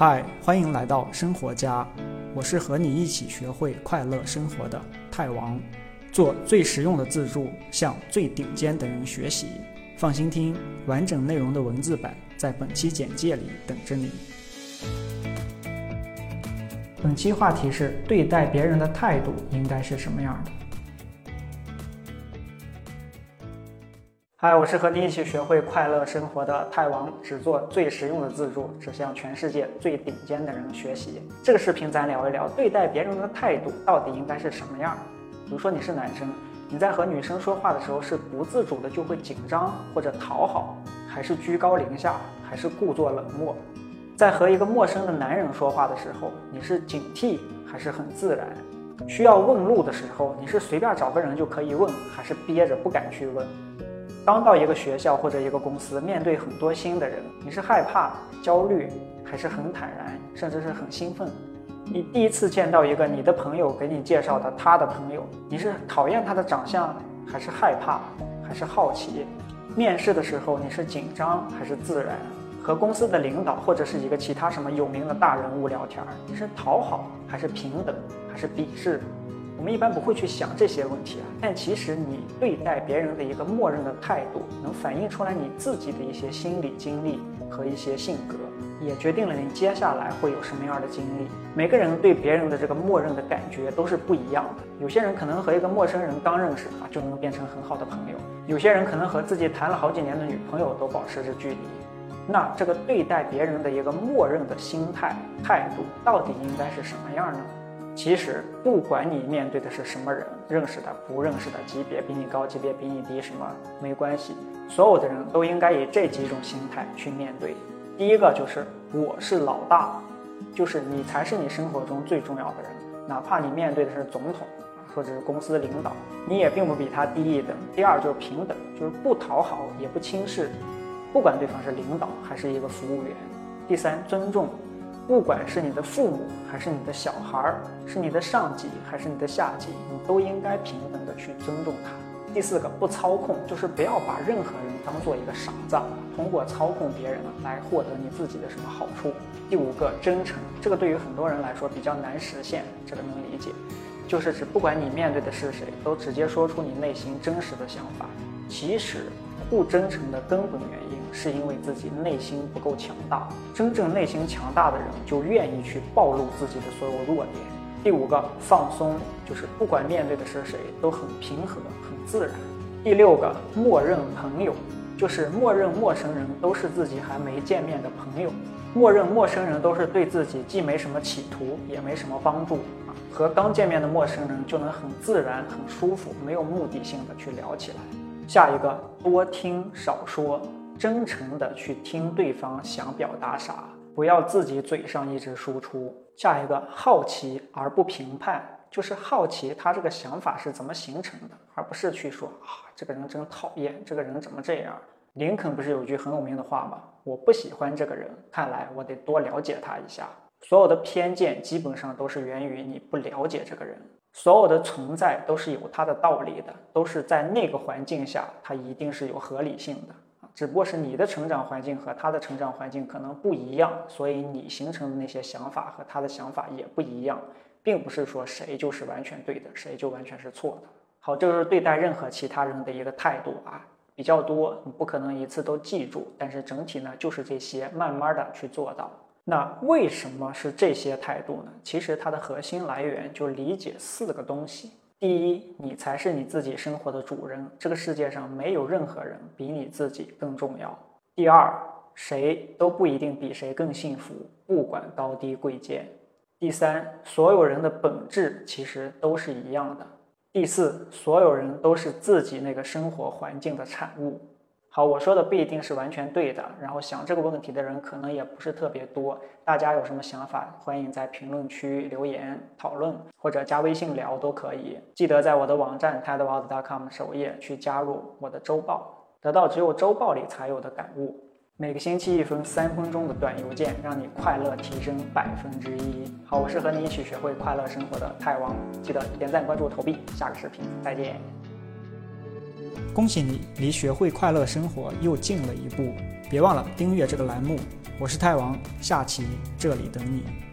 嗨，欢迎来到生活家，我是和你一起学会快乐生活的泰王，做最实用的自助，向最顶尖的人学习。放心听，完整内容的文字版在本期简介里等着你。本期话题是对待别人的态度应该是什么样的？嗨，我是和你一起学会快乐生活的泰王，只做最实用的自助，只向全世界最顶尖的人学习。这个视频咱聊一聊，对待别人的态度到底应该是什么样？比如说你是男生，你在和女生说话的时候是不自主的就会紧张或者讨好，还是居高临下，还是故作冷漠？在和一个陌生的男人说话的时候，你是警惕还是很自然？需要问路的时候，你是随便找个人就可以问，还是憋着不敢去问？刚到一个学校或者一个公司，面对很多新的人，你是害怕、焦虑，还是很坦然，甚至是很兴奋？你第一次见到一个你的朋友给你介绍的他的朋友，你是讨厌他的长相，还是害怕，还是好奇？面试的时候你是紧张还是自然？和公司的领导或者是一个其他什么有名的大人物聊天，你是讨好还是平等，还是鄙视？我们一般不会去想这些问题啊，但其实你对待别人的一个默认的态度，能反映出来你自己的一些心理经历和一些性格，也决定了你接下来会有什么样的经历。每个人对别人的这个默认的感觉都是不一样的，有些人可能和一个陌生人刚认识啊就能变成很好的朋友，有些人可能和自己谈了好几年的女朋友都保持着距离。那这个对待别人的一个默认的心态态度，到底应该是什么样呢？其实，不管你面对的是什么人，认识的、不认识的，级别比你高，级别比你低，什么没关系。所有的人都应该以这几种心态去面对。第一个就是我是老大，就是你才是你生活中最重要的人，哪怕你面对的是总统或者是公司领导，你也并不比他低一等。第二就是平等，就是不讨好也不轻视，不管对方是领导还是一个服务员。第三，尊重。不管是你的父母还是你的小孩儿，是你的上级还是你的下级，你都应该平等的去尊重他。第四个，不操控，就是不要把任何人当做一个傻子，通过操控别人来获得你自己的什么好处。第五个，真诚，这个对于很多人来说比较难实现，这个能理解，就是指不管你面对的是谁，都直接说出你内心真实的想法。其实。不真诚的根本原因，是因为自己内心不够强大。真正内心强大的人，就愿意去暴露自己的所有弱点。第五个，放松，就是不管面对的是谁，都很平和、很自然。第六个，默认朋友，就是默认陌生人都是自己还没见面的朋友，默认陌生人都是对自己既没什么企图，也没什么帮助。和刚见面的陌生人就能很自然、很舒服，没有目的性的去聊起来。下一个，多听少说，真诚的去听对方想表达啥，不要自己嘴上一直输出。下一个，好奇而不评判，就是好奇他这个想法是怎么形成的，而不是去说啊，这个人真讨厌，这个人怎么这样？林肯不是有句很有名的话吗？我不喜欢这个人，看来我得多了解他一下。所有的偏见基本上都是源于你不了解这个人。所有的存在都是有它的道理的，都是在那个环境下，它一定是有合理性的。只不过是你的成长环境和他的成长环境可能不一样，所以你形成的那些想法和他的想法也不一样，并不是说谁就是完全对的，谁就完全是错的。好，这就是对待任何其他人的一个态度啊，比较多，你不可能一次都记住，但是整体呢就是这些，慢慢的去做到。那为什么是这些态度呢？其实它的核心来源就理解四个东西：第一，你才是你自己生活的主人，这个世界上没有任何人比你自己更重要；第二，谁都不一定比谁更幸福，不管高低贵贱；第三，所有人的本质其实都是一样的；第四，所有人都是自己那个生活环境的产物。好，我说的不一定是完全对的，然后想这个问题的人可能也不是特别多。大家有什么想法，欢迎在评论区留言讨论，或者加微信聊都可以。记得在我的网站 tedworld.com 首页去加入我的周报，得到只有周报里才有的感悟。每个星期一封三分钟的短邮件，让你快乐提升百分之一。好，我是和你一起学会快乐生活的泰王，记得点赞、关注、投币。下个视频再见。恭喜你，离学会快乐生活又近了一步。别忘了订阅这个栏目。我是泰王，下期这里等你。